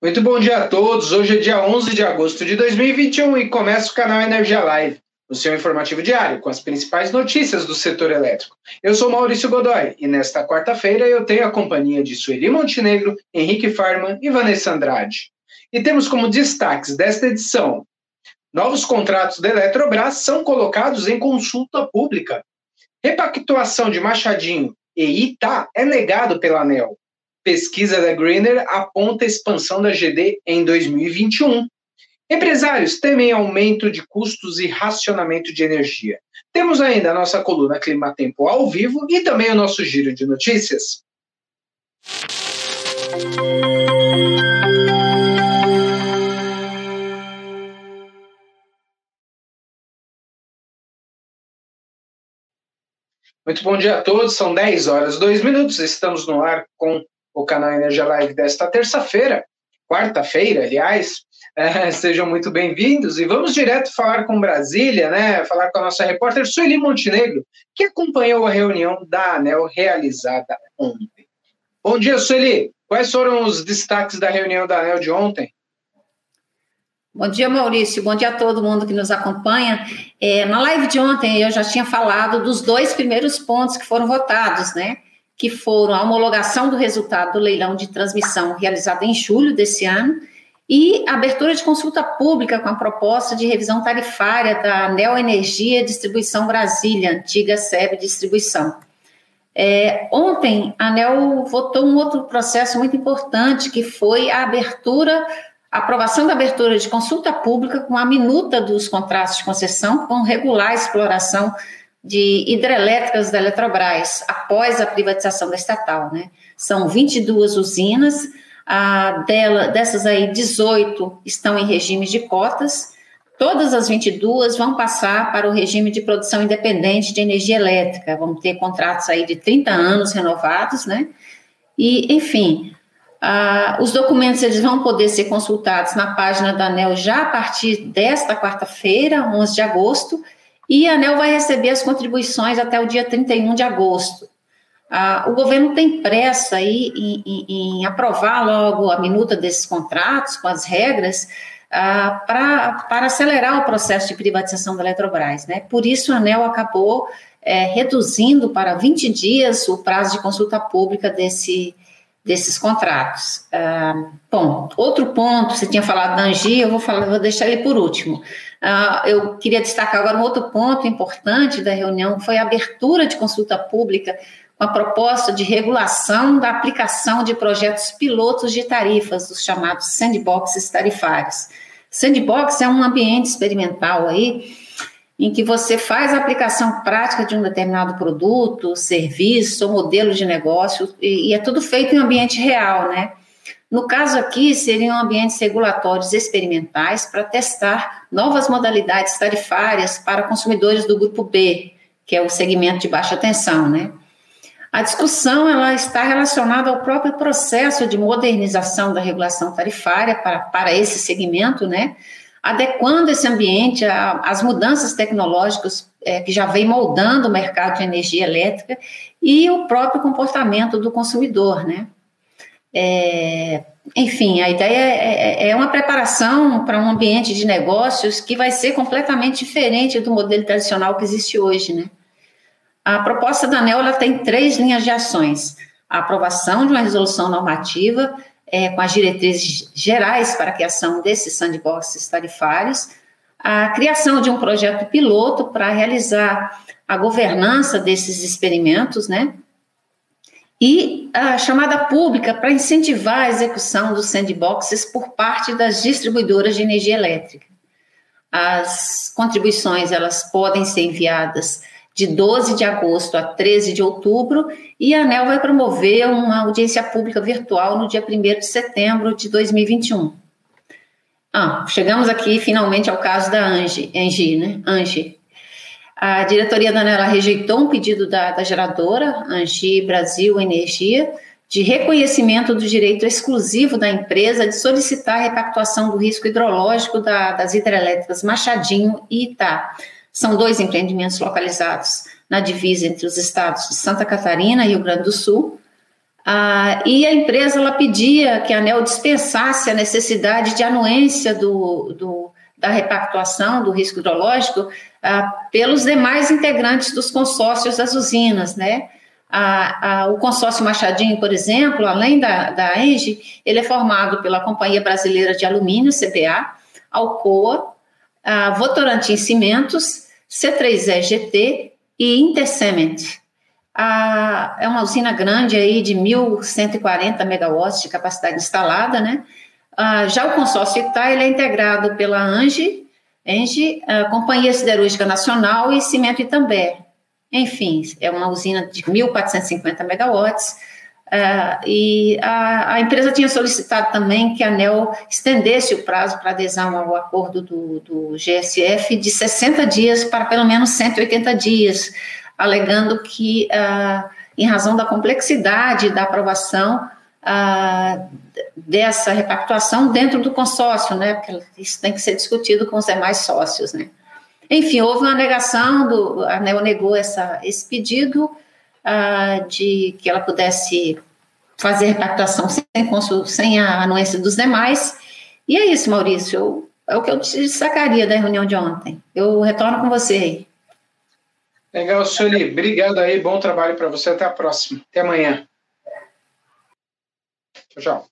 Muito bom dia a todos. Hoje é dia 11 de agosto de 2021 e começa o canal Energia Live, o seu informativo diário com as principais notícias do setor elétrico. Eu sou Maurício Godoy e nesta quarta-feira eu tenho a companhia de Sueli Montenegro, Henrique Farman e Vanessa Andrade. E temos como destaques desta edição: novos contratos da Eletrobras são colocados em consulta pública. Repactuação de Machadinho e Ita é negado pela ANEL. Pesquisa da Greener aponta expansão da GD em 2021. Empresários temem aumento de custos e racionamento de energia. Temos ainda a nossa coluna Clima Tempo ao vivo e também o nosso giro de notícias. Muito bom dia a todos, são 10 horas, 2 minutos, estamos no ar com o canal Energia Live desta terça-feira, quarta-feira, aliás. É, sejam muito bem-vindos e vamos direto falar com Brasília, né? Falar com a nossa repórter Sueli Montenegro, que acompanhou a reunião da ANEL realizada ontem. Bom dia, Sueli. Quais foram os destaques da reunião da ANEL de ontem? Bom dia, Maurício. Bom dia a todo mundo que nos acompanha. É, na live de ontem eu já tinha falado dos dois primeiros pontos que foram votados, né? Que foram a homologação do resultado do leilão de transmissão realizado em julho desse ano e a abertura de consulta pública com a proposta de revisão tarifária da Neo Energia Distribuição Brasília, antiga SEB Distribuição. É, ontem, a ANEL votou um outro processo muito importante, que foi a abertura, a aprovação da abertura de consulta pública com a minuta dos contratos de concessão, com regular a exploração de hidrelétricas da Eletrobras após a privatização da estatal, né? São 22 usinas, a dela, dessas aí 18 estão em regime de cotas, todas as 22 vão passar para o regime de produção independente de energia elétrica, vão ter contratos aí de 30 anos renovados, né? E, enfim, os documentos eles vão poder ser consultados na página da ANEL já a partir desta quarta-feira, 11 de agosto, e a ANEL vai receber as contribuições até o dia 31 de agosto. Ah, o governo tem pressa aí em, em, em, aprovar logo a minuta desses contratos, com as regras, ah, para acelerar o processo de privatização da Eletrobras. Né? Por isso, a ANEL acabou é, reduzindo para 20 dias o prazo de consulta pública desse, desses contratos. Ah, bom, outro ponto, você tinha falado da Angi, eu vou, falar, vou deixar ele por último. Ah, eu queria destacar agora um outro ponto importante da reunião, foi a abertura de consulta pública com a proposta de regulação da aplicação de projetos pilotos de tarifas, os chamados sandboxes tarifários. Sandbox é um ambiente experimental aí, em que você faz a aplicação prática de um determinado produto, serviço ou modelo de negócio, e, e é tudo feito em ambiente real, né? No caso aqui, seriam ambientes regulatórios experimentais para testar novas modalidades tarifárias para consumidores do grupo B, que é o segmento de baixa tensão, né? A discussão ela está relacionada ao próprio processo de modernização da regulação tarifária para, para esse segmento, né? Adequando esse ambiente às mudanças tecnológicas é, que já vem moldando o mercado de energia elétrica e o próprio comportamento do consumidor, né? É, enfim, a ideia é, é, é uma preparação para um ambiente de negócios que vai ser completamente diferente do modelo tradicional que existe hoje, né? A proposta da ANEL tem três linhas de ações: a aprovação de uma resolução normativa é, com as diretrizes gerais para a criação desses sandboxes tarifários, a criação de um projeto piloto para realizar a governança desses experimentos, né? E a chamada pública para incentivar a execução dos sandboxes por parte das distribuidoras de energia elétrica. As contribuições elas podem ser enviadas de 12 de agosto a 13 de outubro, e a ANEL vai promover uma audiência pública virtual no dia 1 de setembro de 2021. Ah, chegamos aqui finalmente ao caso da Angie, Angie né? Angie. A diretoria da ANEL rejeitou um pedido da, da geradora, Angie Brasil Energia, de reconhecimento do direito exclusivo da empresa de solicitar a repactuação do risco hidrológico da, das hidrelétricas Machadinho e Itá são dois empreendimentos localizados na divisa entre os estados de Santa Catarina e Rio Grande do Sul. Ah, e a empresa ela pedia que a ANEL dispensasse a necessidade de anuência do, do da repactuação do risco hidrológico ah, pelos demais integrantes dos consórcios das usinas, né? A, a, o consórcio Machadinho, por exemplo, além da, da ENGE, ele é formado pela Companhia Brasileira de Alumínio, CBA, Alcoa, a Votorantim Cimentos, C3EGT e Intercement. A, é uma usina grande aí de 1.140 megawatts de capacidade instalada, né? Já o consórcio Itá, ele é integrado pela ANGE, ENGE, Companhia Siderúrgica Nacional e Cimento Itambé. Enfim, é uma usina de 1.450 megawatts, uh, e a, a, empresa tinha solicitado também que a ANEL estendesse o prazo para adesão ao acordo do, do GSF de 60 dias para pelo menos 180 dias, alegando que, uh, em razão da complexidade da aprovação, ah, dessa repactuação dentro do consórcio, né? Porque isso tem que ser discutido com os demais sócios, né? Enfim, houve uma negação, do, a ANEL negou essa, esse pedido ah, de que ela pudesse fazer repactuação sem, sem a anuência dos demais. E é isso, Maurício, eu, é o que eu te destacaria da reunião de ontem. Eu retorno com você aí. Legal, Sueli. Obrigado aí, bom trabalho para você. Até a próxima. Até amanhã. Tchau.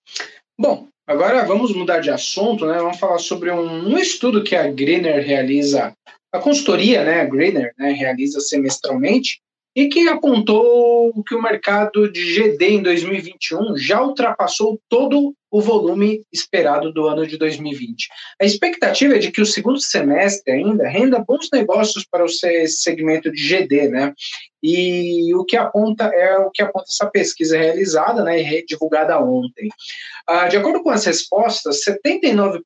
Bom, agora vamos mudar de assunto, né? Vamos falar sobre um, um estudo que a Greener realiza, a consultoria, né, a Greener, né, realiza semestralmente e que apontou que o mercado de GD em 2021 já ultrapassou todo o volume esperado do ano de 2020. A expectativa é de que o segundo semestre ainda renda bons negócios para o segmento de GD, né? E o que aponta é o que aponta essa pesquisa realizada, né, e divulgada ontem. Ah, de acordo com as respostas, 79%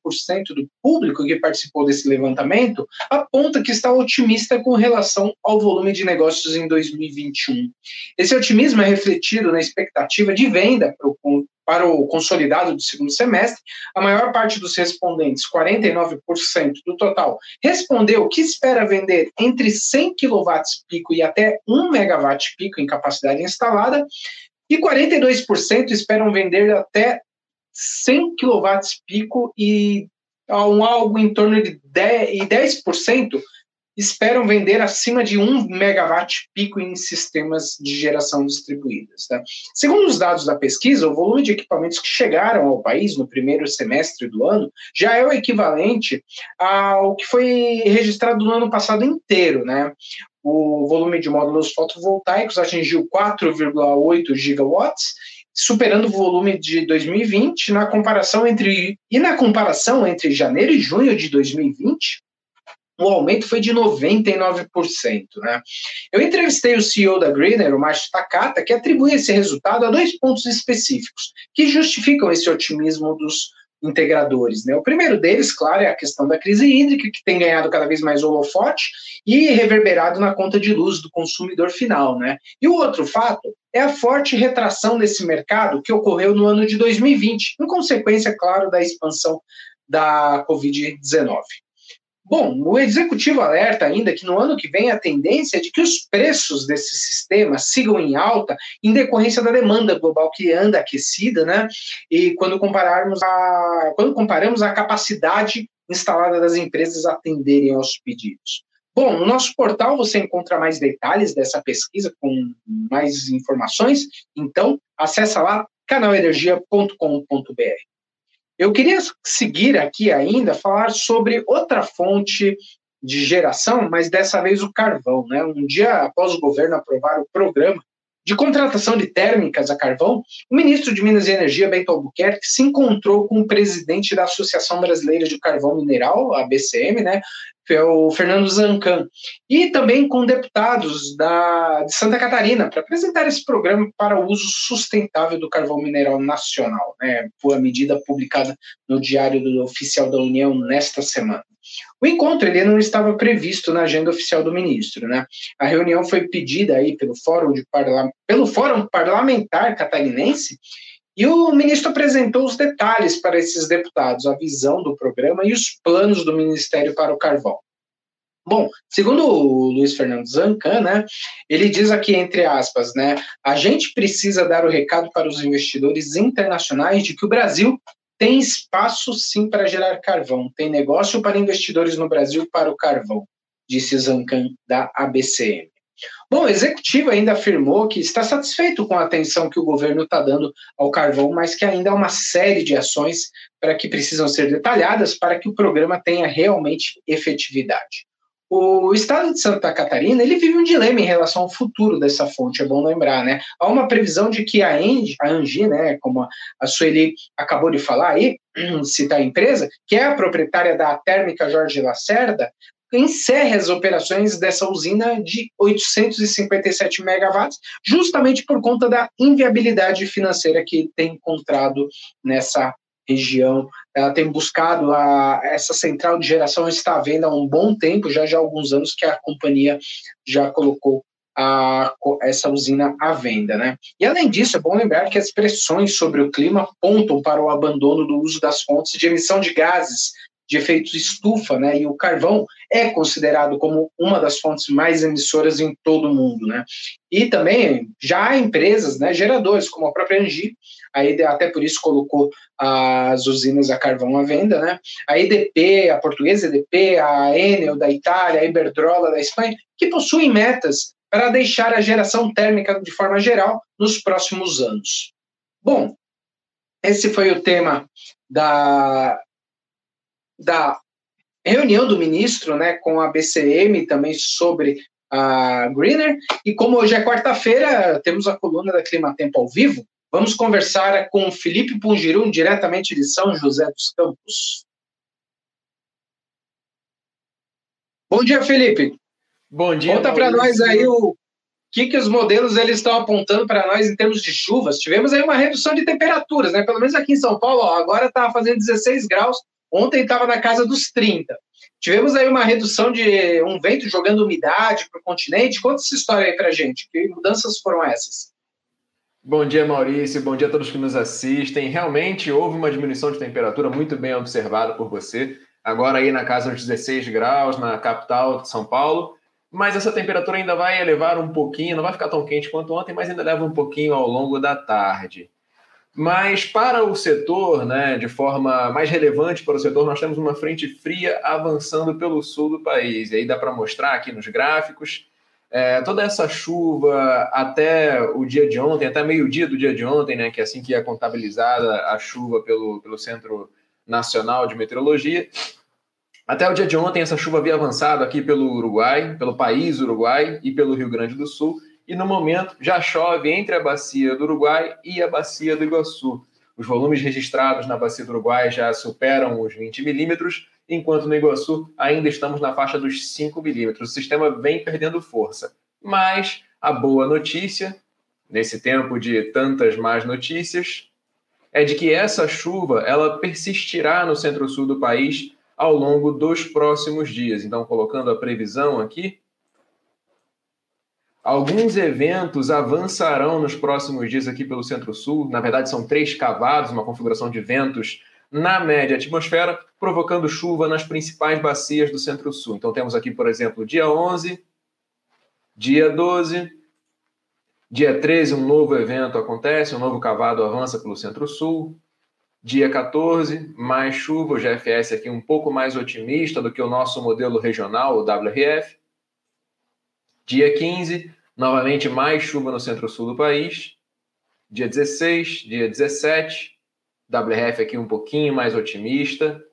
do público que participou desse levantamento aponta que está otimista com relação ao volume de negócios em 2021. Esse otimismo é refletido na expectativa de venda para o para o consolidado do segundo semestre, a maior parte dos respondentes, 49% do total, respondeu que espera vender entre 100 kW pico e até 1 MW pico em capacidade instalada, e 42% esperam vender até 100 kW pico e algo em torno de 10%, e 10% esperam vender acima de 1 megawatt pico em sistemas de geração distribuídas. Tá? Segundo os dados da pesquisa, o volume de equipamentos que chegaram ao país no primeiro semestre do ano já é o equivalente ao que foi registrado no ano passado inteiro. Né? O volume de módulos fotovoltaicos atingiu 4,8 gigawatts superando o volume de 2020 na comparação entre e na comparação entre janeiro e junho de 2020 o aumento foi de 99%. Né? Eu entrevistei o CEO da Greener, o Márcio Takata, que atribui esse resultado a dois pontos específicos que justificam esse otimismo dos integradores. Né? O primeiro deles, claro, é a questão da crise hídrica, que tem ganhado cada vez mais holofote e reverberado na conta de luz do consumidor final. Né? E o outro fato é a forte retração desse mercado que ocorreu no ano de 2020, em consequência, claro, da expansão da Covid-19. Bom, o executivo alerta ainda que no ano que vem a tendência é de que os preços desse sistema sigam em alta em decorrência da demanda global que anda aquecida, né? E quando compararmos a quando comparamos a capacidade instalada das empresas atenderem aos pedidos. Bom, no nosso portal você encontra mais detalhes dessa pesquisa com mais informações, então acessa lá canalenergia.com.br. Eu queria seguir aqui ainda, falar sobre outra fonte de geração, mas dessa vez o carvão. Né? Um dia após o governo aprovar o programa de contratação de térmicas a carvão, o ministro de Minas e Energia, Bento Albuquerque, se encontrou com o presidente da Associação Brasileira de Carvão Mineral, a BCM, né, o Fernando Zancan, e também com deputados da, de Santa Catarina, para apresentar esse programa para o uso sustentável do carvão mineral nacional, né, por a medida publicada no Diário do Oficial da União nesta semana. O encontro ele não estava previsto na agenda oficial do ministro, né? A reunião foi pedida aí pelo Fórum, de Parla pelo Fórum Parlamentar Catarinense e o ministro apresentou os detalhes para esses deputados, a visão do programa e os planos do Ministério para o Carvão. Bom, segundo o Luiz Fernando Zancan, né, ele diz aqui, entre aspas, né, a gente precisa dar o recado para os investidores internacionais de que o Brasil tem espaço sim para gerar carvão, tem negócio para investidores no Brasil para o carvão, disse Zancan da ABCM. Bom, o executivo ainda afirmou que está satisfeito com a atenção que o governo está dando ao carvão, mas que ainda há uma série de ações para que precisam ser detalhadas para que o programa tenha realmente efetividade. O estado de Santa Catarina ele vive um dilema em relação ao futuro dessa fonte, é bom lembrar, né? Há uma previsão de que a Engie, a Angie, né, como a Sueli acabou de falar aí, citar a empresa, que é a proprietária da térmica Jorge Lacerda, encerre as operações dessa usina de 857 megawatts, justamente por conta da inviabilidade financeira que tem encontrado nessa região. Ela tem buscado a, essa central de geração está à venda há um bom tempo, já já há alguns anos que a companhia já colocou a, essa usina à venda, né? E além disso, é bom lembrar que as pressões sobre o clima apontam para o abandono do uso das fontes de emissão de gases de efeito estufa, né? E o carvão é considerado como uma das fontes mais emissoras em todo o mundo, né? E também já há empresas, né, geradores, como a própria Engie, aí até por isso colocou as usinas a carvão à venda, né? A EDP, a portuguesa EDP, a Enel da Itália, a Iberdrola da Espanha, que possuem metas para deixar a geração térmica de forma geral nos próximos anos. Bom, esse foi o tema da da reunião do ministro né, com a BCM também sobre a Greener. E como hoje é quarta-feira, temos a coluna da Clima Tempo ao vivo. Vamos conversar com Felipe Pungirum, diretamente de São José dos Campos. Bom dia, Felipe. Bom dia. Conta para nós aí o que, que os modelos eles estão apontando para nós em termos de chuvas. Tivemos aí uma redução de temperaturas, né? Pelo menos aqui em São Paulo, ó, agora está fazendo 16 graus, Ontem estava na casa dos 30. Tivemos aí uma redução de um vento jogando umidade para o continente. Conta essa história aí para gente. Que mudanças foram essas? Bom dia, Maurício. Bom dia a todos que nos assistem. Realmente houve uma diminuição de temperatura muito bem observada por você. Agora aí na casa dos 16 graus na capital de São Paulo. Mas essa temperatura ainda vai elevar um pouquinho, não vai ficar tão quente quanto ontem, mas ainda leva um pouquinho ao longo da tarde. Mas para o setor, né, de forma mais relevante para o setor, nós temos uma frente fria avançando pelo sul do país. E aí dá para mostrar aqui nos gráficos. É, toda essa chuva até o dia de ontem, até meio-dia do dia de ontem, né, que é assim que é contabilizada a chuva pelo, pelo Centro Nacional de Meteorologia. Até o dia de ontem, essa chuva havia avançado aqui pelo Uruguai, pelo país Uruguai e pelo Rio Grande do Sul e no momento já chove entre a bacia do Uruguai e a bacia do Iguaçu. Os volumes registrados na bacia do Uruguai já superam os 20 milímetros, enquanto no Iguaçu ainda estamos na faixa dos 5 milímetros. O sistema vem perdendo força. Mas a boa notícia, nesse tempo de tantas más notícias, é de que essa chuva ela persistirá no centro-sul do país ao longo dos próximos dias. Então, colocando a previsão aqui, Alguns eventos avançarão nos próximos dias aqui pelo Centro-Sul. Na verdade, são três cavados, uma configuração de ventos na média atmosfera, provocando chuva nas principais bacias do Centro-Sul. Então, temos aqui, por exemplo, dia 11, dia 12, dia 13, um novo evento acontece, um novo cavado avança pelo Centro-Sul. Dia 14, mais chuva, o GFS aqui um pouco mais otimista do que o nosso modelo regional, o WRF. Dia 15, novamente mais chuva no centro-sul do país. Dia 16, dia 17, WRF aqui um pouquinho mais otimista.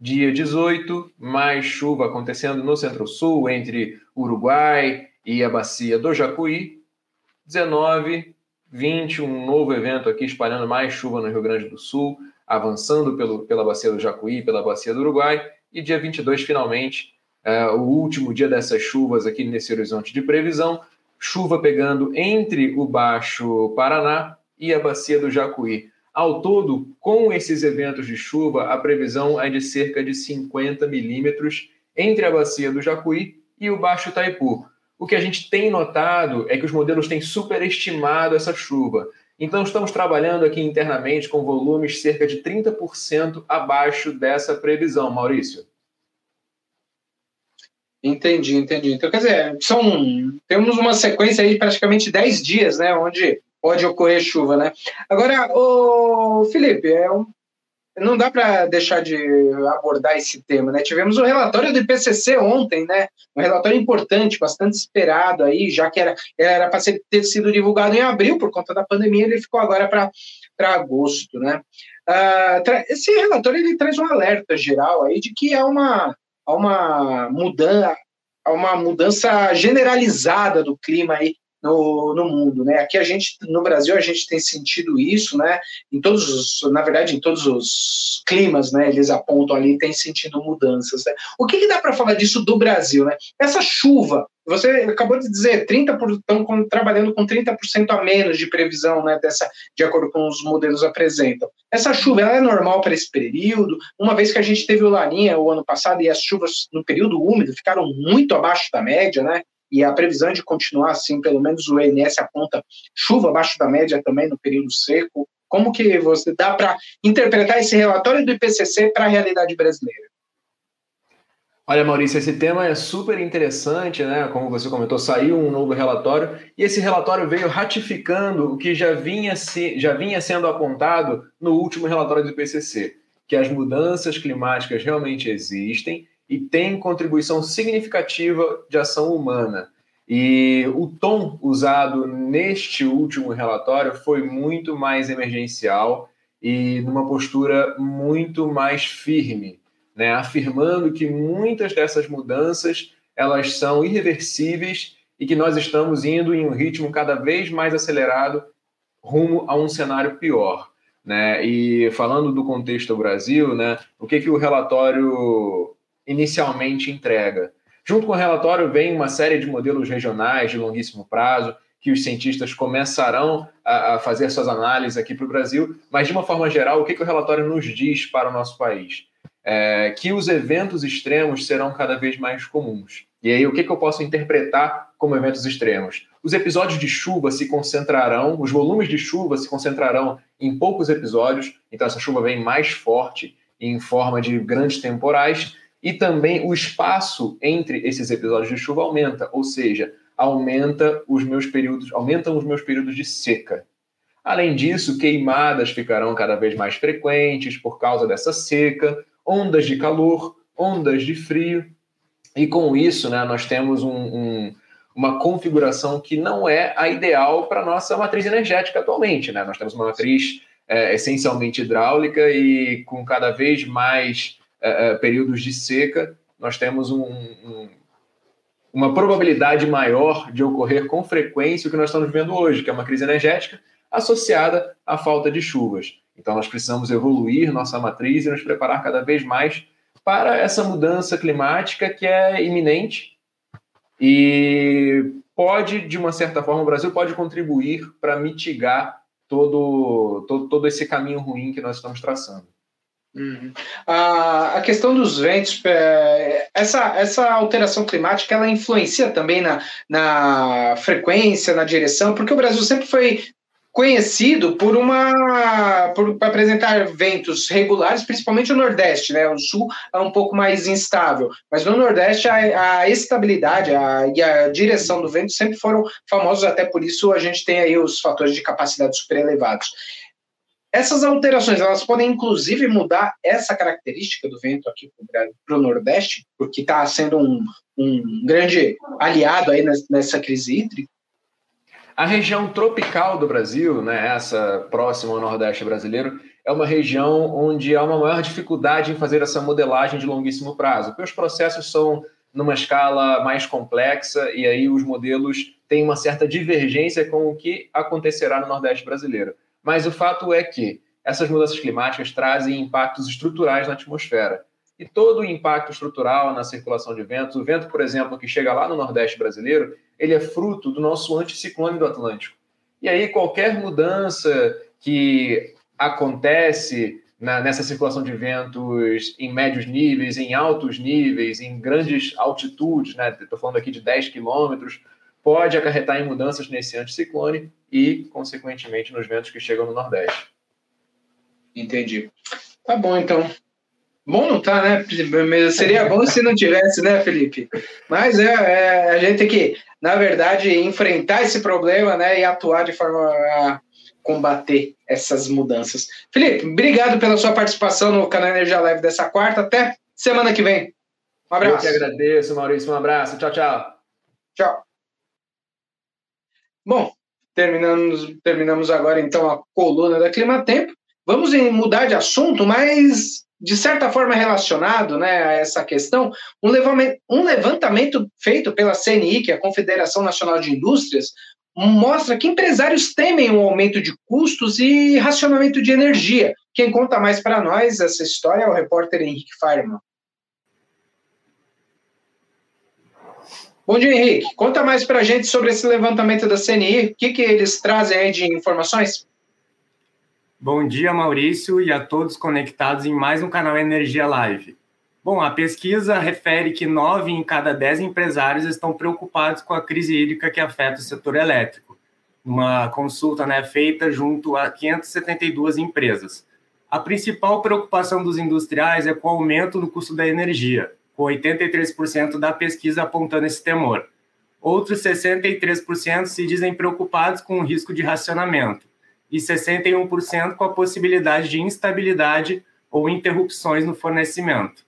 Dia 18, mais chuva acontecendo no centro-sul, entre Uruguai e a bacia do Jacuí. 19, 20, um novo evento aqui espalhando mais chuva no Rio Grande do Sul, avançando pelo, pela bacia do Jacuí, pela bacia do Uruguai. E dia 22, finalmente, é, o último dia dessas chuvas aqui nesse horizonte de previsão, chuva pegando entre o Baixo Paraná e a bacia do Jacuí. Ao todo, com esses eventos de chuva, a previsão é de cerca de 50 milímetros entre a bacia do Jacuí e o Baixo Taipu. O que a gente tem notado é que os modelos têm superestimado essa chuva. Então, estamos trabalhando aqui internamente com volumes cerca de 30% abaixo dessa previsão, Maurício. Entendi, entendi. Então, quer dizer, são, temos uma sequência aí de praticamente 10 dias, né, onde pode ocorrer chuva, né? Agora, o Felipe, é um, não dá para deixar de abordar esse tema, né? Tivemos o relatório do IPCC ontem, né? Um relatório importante, bastante esperado aí, já que era para ter sido divulgado em abril por conta da pandemia, ele ficou agora para agosto, né? Uh, esse relatório ele traz um alerta geral aí de que há uma, há uma mudança uma mudança generalizada do clima aí no, no mundo, né? Aqui a gente, no Brasil, a gente tem sentido isso, né? Em todos os, na verdade, em todos os climas, né? Eles apontam ali, tem sentido mudanças. Né? O que, que dá para falar disso do Brasil, né? Essa chuva, você acabou de dizer, 30 estão trabalhando com 30% a menos de previsão, né? Dessa, de acordo com os modelos apresentam. Essa chuva, ela é normal para esse período, uma vez que a gente teve o Laninha o ano passado e as chuvas no período úmido ficaram muito abaixo da média, né? E a previsão de continuar assim, pelo menos o ENS aponta chuva abaixo da média também no período seco. Como que você dá para interpretar esse relatório do IPCC para a realidade brasileira? Olha, Maurício, esse tema é super interessante, né? Como você comentou, saiu um novo relatório e esse relatório veio ratificando o que já vinha, se, já vinha sendo apontado no último relatório do IPCC, que as mudanças climáticas realmente existem e tem contribuição significativa de ação humana. E o tom usado neste último relatório foi muito mais emergencial e numa postura muito mais firme, né? afirmando que muitas dessas mudanças elas são irreversíveis e que nós estamos indo em um ritmo cada vez mais acelerado rumo a um cenário pior. Né? E falando do contexto do Brasil, né, o que, que o relatório inicialmente entrega. Junto com o relatório vem uma série de modelos regionais de longuíssimo prazo, que os cientistas começarão a, fazer suas análises aqui para o Brasil, mas de uma forma geral, o que, que o relatório nos diz para o nosso país? É, que os eventos extremos serão cada vez mais comuns. E aí, o que, que eu posso interpretar como eventos extremos? Os episódios de chuva se concentrarão, os volumes de chuva se concentrarão em poucos episódios, então essa chuva vem mais forte em forma de grandes temporais, e também o espaço entre esses episódios de chuva aumenta, ou seja, aumenta os meus períodos, aumentam os meus períodos de seca. Além disso, queimadas ficarão cada vez mais frequentes por causa dessa seca, ondas de calor, ondas de frio, e com isso, né, nós temos um, um, uma configuração que não é a ideal para nossa matriz energética atualmente. Né? Nós temos uma matriz é, essencialmente hidráulica e com cada vez mais é, períodos de seca, nós temos um, um, uma probabilidade maior de ocorrer com frequência o que nós estamos vendo hoje, que é uma crise energética associada à falta de chuvas. Então, nós precisamos evoluir nossa matriz e nos preparar cada vez mais para essa mudança climática que é iminente e pode, de uma certa forma, o Brasil pode contribuir para mitigar todo, todo, todo esse caminho ruim que nós estamos traçando. Uhum. A, a questão dos ventos, é, essa, essa alteração climática, ela influencia também na, na frequência, na direção, porque o Brasil sempre foi conhecido por uma por apresentar ventos regulares, principalmente o Nordeste, né? O Sul é um pouco mais instável, mas no Nordeste a, a estabilidade a, e a direção do vento sempre foram famosos, até por isso a gente tem aí os fatores de capacidade super elevados. Essas alterações, elas podem inclusive mudar essa característica do vento aqui para o Nordeste, porque está sendo um, um grande aliado aí nessa crise hídrica? A região tropical do Brasil, né, essa próxima ao Nordeste brasileiro, é uma região onde há uma maior dificuldade em fazer essa modelagem de longuíssimo prazo, porque os processos são numa escala mais complexa e aí os modelos têm uma certa divergência com o que acontecerá no Nordeste brasileiro. Mas o fato é que essas mudanças climáticas trazem impactos estruturais na atmosfera. E todo o impacto estrutural na circulação de ventos, o vento, por exemplo, que chega lá no Nordeste brasileiro, ele é fruto do nosso anticiclone do Atlântico. E aí qualquer mudança que acontece na, nessa circulação de ventos em médios níveis, em altos níveis, em grandes altitudes, né? Estou falando aqui de 10 quilômetros, pode acarretar em mudanças nesse anticiclone e, consequentemente, nos ventos que chegam no Nordeste. Entendi. Tá bom, então. Bom não tá, né? Seria bom se não tivesse, né, Felipe? Mas é, é, a gente tem que, na verdade, enfrentar esse problema, né, e atuar de forma a combater essas mudanças. Felipe, obrigado pela sua participação no canal Energia Live dessa quarta. Até semana que vem. Um abraço. Eu que agradeço, Maurício. Um abraço. Tchau, tchau. Tchau. Bom, terminamos, terminamos agora então a coluna da Clima Tempo. Vamos mudar de assunto, mas de certa forma relacionado né, a essa questão, um levantamento, um levantamento feito pela CNI, que é a Confederação Nacional de Indústrias, mostra que empresários temem um aumento de custos e racionamento de energia. Quem conta mais para nós essa história é o repórter Henrique Fireman. Bom dia, Henrique. Conta mais para a gente sobre esse levantamento da CNI. O que, que eles trazem aí de informações? Bom dia, Maurício, e a todos conectados em mais um canal Energia Live. Bom, a pesquisa refere que nove em cada dez empresários estão preocupados com a crise hídrica que afeta o setor elétrico. Uma consulta né, feita junto a 572 empresas. A principal preocupação dos industriais é com o aumento no custo da energia, com 83% da pesquisa apontando esse temor. Outros 63% se dizem preocupados com o risco de racionamento e 61% com a possibilidade de instabilidade ou interrupções no fornecimento.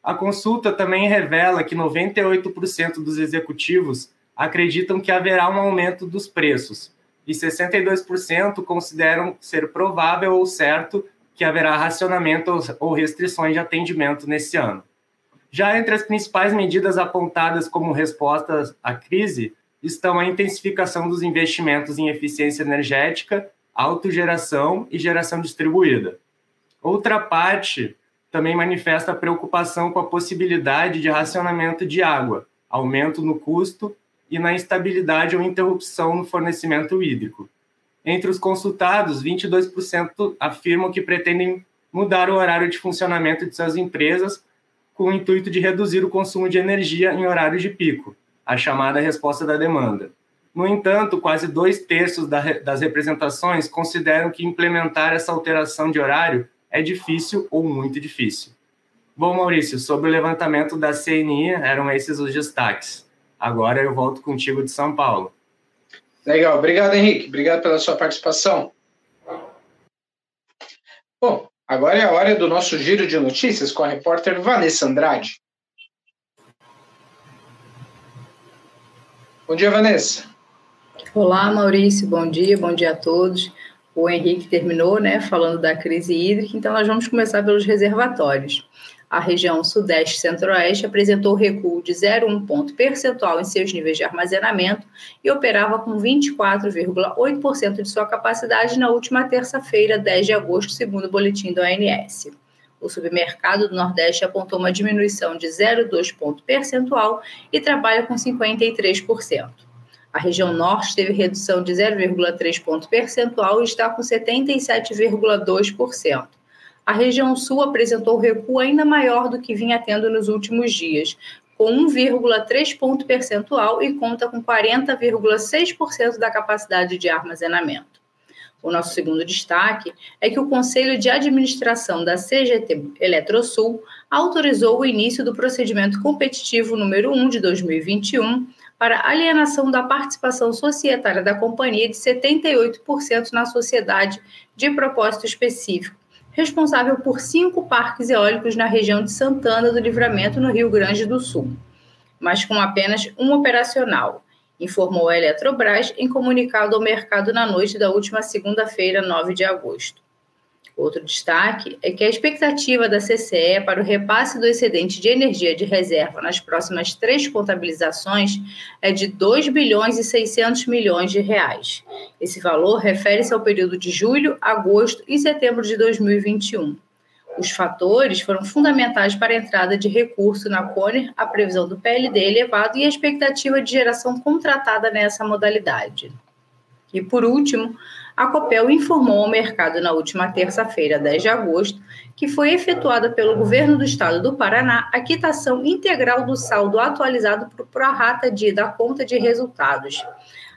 A consulta também revela que 98% dos executivos acreditam que haverá um aumento dos preços e 62% consideram ser provável ou certo que haverá racionamento ou restrições de atendimento nesse ano. Já entre as principais medidas apontadas como respostas à crise estão a intensificação dos investimentos em eficiência energética autogeração e geração distribuída. Outra parte também manifesta preocupação com a possibilidade de racionamento de água, aumento no custo e na instabilidade ou interrupção no fornecimento hídrico. Entre os consultados, 22% afirmam que pretendem mudar o horário de funcionamento de suas empresas com o intuito de reduzir o consumo de energia em horários de pico, a chamada resposta da demanda. No entanto, quase dois terços das representações consideram que implementar essa alteração de horário é difícil ou muito difícil. Bom, Maurício, sobre o levantamento da CNI, eram esses os destaques. Agora eu volto contigo de São Paulo. Legal, obrigado, Henrique. Obrigado pela sua participação. Bom, agora é a hora do nosso giro de notícias com a repórter Vanessa Andrade. Bom dia, Vanessa. Olá, Maurício, bom dia, bom dia a todos. O Henrique terminou, né, falando da crise hídrica, então nós vamos começar pelos reservatórios. A região Sudeste Centro-Oeste apresentou recuo de 0,1 ponto percentual em seus níveis de armazenamento e operava com 24,8% de sua capacidade na última terça-feira, 10 de agosto, segundo o boletim do ANS. O submercado do Nordeste apontou uma diminuição de 0,2 ponto percentual e trabalha com 53%. A região norte teve redução de 0,3 ponto percentual e está com 77,2%. A região sul apresentou recuo ainda maior do que vinha tendo nos últimos dias, com 1,3 ponto percentual e conta com 40,6% da capacidade de armazenamento. O nosso segundo destaque é que o Conselho de Administração da CGT Eletrosul autorizou o início do procedimento competitivo número 1 de 2021 para alienação da participação societária da companhia de 78% na sociedade de propósito específico, responsável por cinco parques eólicos na região de Santana do Livramento, no Rio Grande do Sul, mas com apenas um operacional, informou a Eletrobras em comunicado ao mercado na noite da última segunda-feira, 9 de agosto. Outro destaque é que a expectativa da CCE para o repasse do excedente de energia de reserva nas próximas três contabilizações é de 2 bilhões e 600 milhões de reais. Esse valor refere-se ao período de julho, agosto e setembro de 2021. Os fatores foram fundamentais para a entrada de recurso na CONER, a previsão do PLD elevado e a expectativa de geração contratada nessa modalidade. E, por último, a Copel informou ao mercado na última terça-feira, 10 de agosto, que foi efetuada pelo governo do estado do Paraná a quitação integral do saldo atualizado o prorata de da conta de resultados,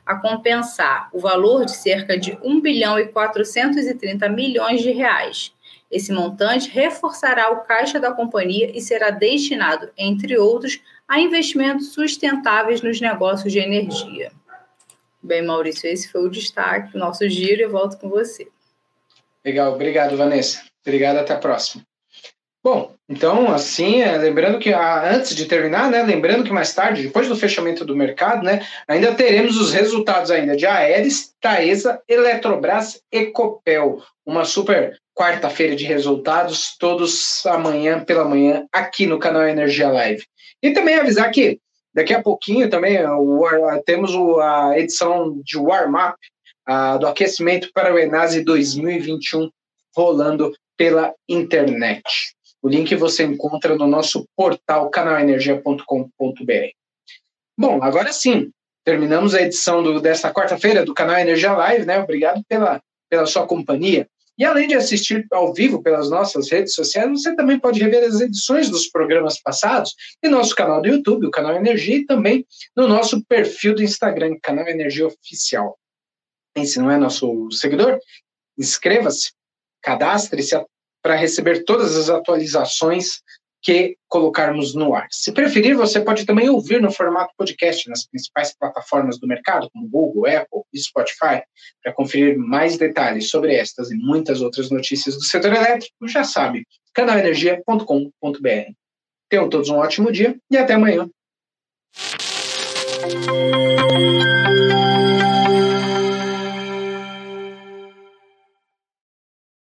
a compensar o valor de cerca de 1 bilhão e 430 milhões de reais. Esse montante reforçará o caixa da companhia e será destinado, entre outros, a investimentos sustentáveis nos negócios de energia. Bem, Maurício, esse foi o destaque, o nosso giro, eu volto com você. Legal, obrigado, Vanessa. Obrigado, até a próxima. Bom, então, assim, é, lembrando que ah, antes de terminar, né, lembrando que mais tarde, depois do fechamento do mercado, né, ainda teremos os resultados ainda de Aeres, Taesa, Eletrobras e Copel. Uma super quarta-feira de resultados, todos amanhã pela manhã, aqui no canal Energia Live. E também avisar que daqui a pouquinho também o, temos o, a edição de warm-up do aquecimento para o Enase 2021 rolando pela internet. O link você encontra no nosso portal canalenergia.com.br. Bom, agora sim, terminamos a edição do, desta quarta-feira do canal Energia Live, né? Obrigado pela, pela sua companhia. E além de assistir ao vivo pelas nossas redes sociais, você também pode rever as edições dos programas passados em nosso canal do YouTube, o canal Energia, e também no nosso perfil do Instagram, canal Energia Oficial. E se não é nosso seguidor, inscreva-se, cadastre-se, para receber todas as atualizações que colocarmos no ar. Se preferir, você pode também ouvir no formato podcast nas principais plataformas do mercado, como Google, Apple e Spotify, para conferir mais detalhes sobre estas e muitas outras notícias do setor elétrico, já sabe, canalenergia.com.br. Tenham todos um ótimo dia e até amanhã.